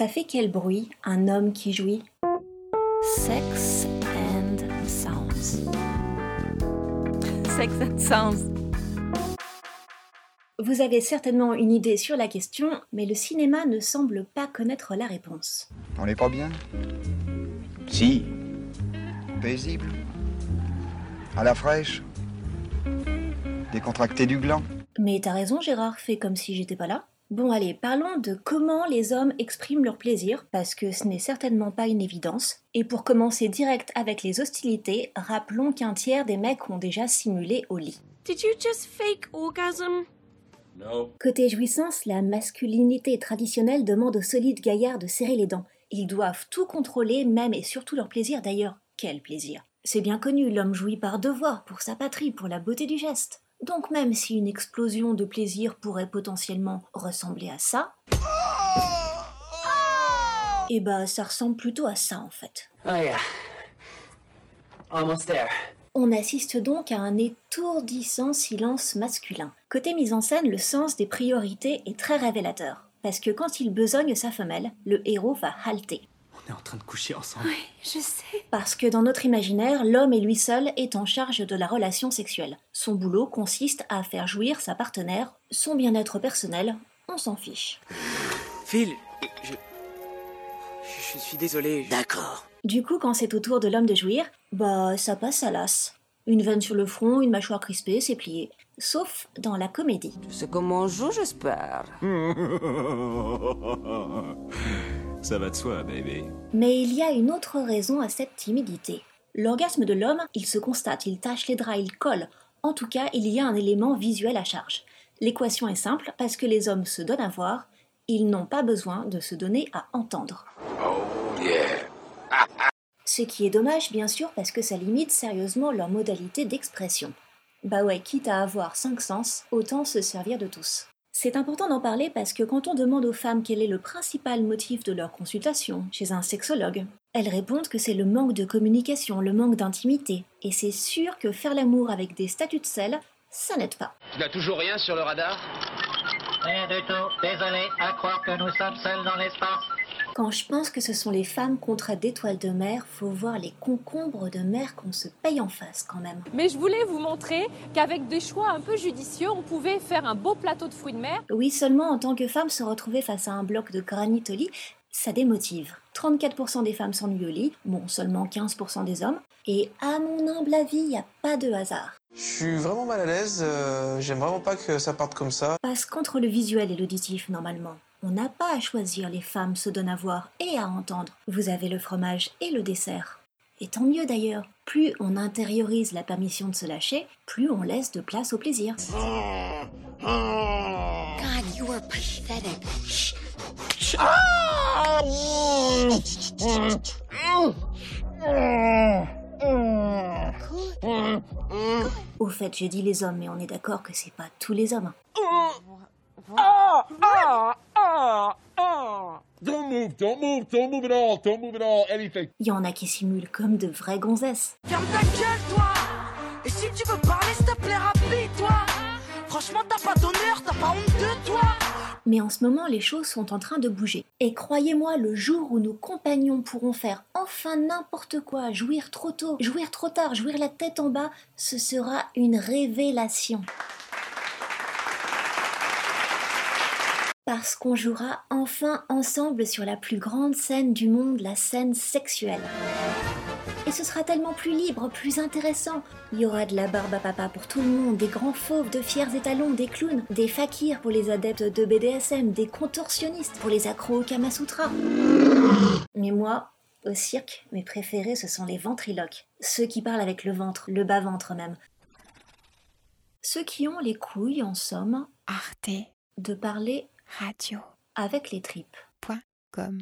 Ça fait quel bruit, un homme qui jouit? Sex and Sounds. Sex and Sounds. Vous avez certainement une idée sur la question, mais le cinéma ne semble pas connaître la réponse. On n'est pas bien? Si, Paisible? À la fraîche? Décontracté du gland? Mais t'as raison Gérard, fais comme si j'étais pas là. Bon allez, parlons de comment les hommes expriment leur plaisir, parce que ce n'est certainement pas une évidence. Et pour commencer direct avec les hostilités, rappelons qu'un tiers des mecs ont déjà simulé au lit. Did you just fake orgasm? Côté jouissance, la masculinité traditionnelle demande aux solides gaillards de serrer les dents. Ils doivent tout contrôler, même et surtout leur plaisir d'ailleurs. Quel plaisir C'est bien connu, l'homme jouit par devoir, pour sa patrie, pour la beauté du geste. Donc même si une explosion de plaisir pourrait potentiellement ressembler à ça, eh bah ça ressemble plutôt à ça en fait. Oh yeah. Almost there. On assiste donc à un étourdissant silence masculin. Côté mise en scène, le sens des priorités est très révélateur. Parce que quand il besogne sa femelle, le héros va halter. Est en train de coucher ensemble. Je sais. Parce que dans notre imaginaire, l'homme et lui seul est en charge de la relation sexuelle. Son boulot consiste à faire jouir sa partenaire, son bien-être personnel, on s'en fiche. Phil, je. Je suis désolé. je- D'accord. Du coup, quand c'est au tour de l'homme de jouir, bah ça passe à l'as. Une veine sur le front, une mâchoire crispée, c'est plié. Sauf dans la comédie. C'est comme on joue, j'espère. Ça va de soi, baby. Mais il y a une autre raison à cette timidité. L'orgasme de l'homme, il se constate, il tâche les draps, il colle. En tout cas, il y a un élément visuel à charge. L'équation est simple, parce que les hommes se donnent à voir, ils n'ont pas besoin de se donner à entendre. Ce qui est dommage, bien sûr, parce que ça limite sérieusement leur modalité d'expression. Bah ouais, quitte à avoir cinq sens, autant se servir de tous. C'est important d'en parler parce que quand on demande aux femmes quel est le principal motif de leur consultation chez un sexologue, elles répondent que c'est le manque de communication, le manque d'intimité. Et c'est sûr que faire l'amour avec des statues de sel, ça n'aide pas. Tu n'as toujours rien sur le radar? Rien du tout. Désolé, à croire que nous sommes seuls dans l'espace. Quand je pense que ce sont les femmes contre d'étoiles de mer, faut voir les concombres de mer qu'on se paye en face quand même. Mais je voulais vous montrer qu'avec des choix un peu judicieux, on pouvait faire un beau plateau de fruits de mer. Oui, seulement en tant que femme, se retrouver face à un bloc de granit au lit, ça démotive. 34% des femmes s'ennuient au lit, bon, seulement 15% des hommes. Et à mon humble avis, il n'y a pas de hasard. Je suis vraiment mal à l'aise, euh, j'aime vraiment pas que ça parte comme ça. Parce qu'entre le visuel et l'auditif, normalement, on n'a pas à choisir, les femmes se donnent à voir et à entendre. Vous avez le fromage et le dessert. Et tant mieux d'ailleurs. Plus on intériorise la permission de se lâcher, plus on laisse de place au plaisir. God, you are pathetic. Fait, j'ai dit les hommes, mais on est d'accord que c'est pas tous les hommes. Don't move, don't move, don't move at all, don't move at all, anything. Il y en a qui simulent comme de vraies gonzesses. Ferme ta gueule, toi Et si tu veux parler, s'il te plaît, rapide-toi Franchement, t'as pas d'honneur, t'as pas honte de toi Mais en ce moment, les choses sont en train de bouger. Et croyez-moi, le jour où nos compagnons pourront faire enfin n'importe quoi, jouir trop tôt, jouir trop tard, jouir la tête en bas, ce sera une révélation. Parce qu'on jouera enfin ensemble sur la plus grande scène du monde, la scène sexuelle. Et ce sera tellement plus libre, plus intéressant. Il y aura de la barbe à papa pour tout le monde, des grands fauves, de fiers étalons, des clowns, des fakirs pour les adeptes de BDSM, des contorsionnistes pour les accros au Kamasutra. Mais moi, au cirque, mes préférés, ce sont les ventriloques. Ceux qui parlent avec le ventre, le bas-ventre même. Ceux qui ont les couilles, en somme, Arte de parler Radio. avec les tripes. Point com.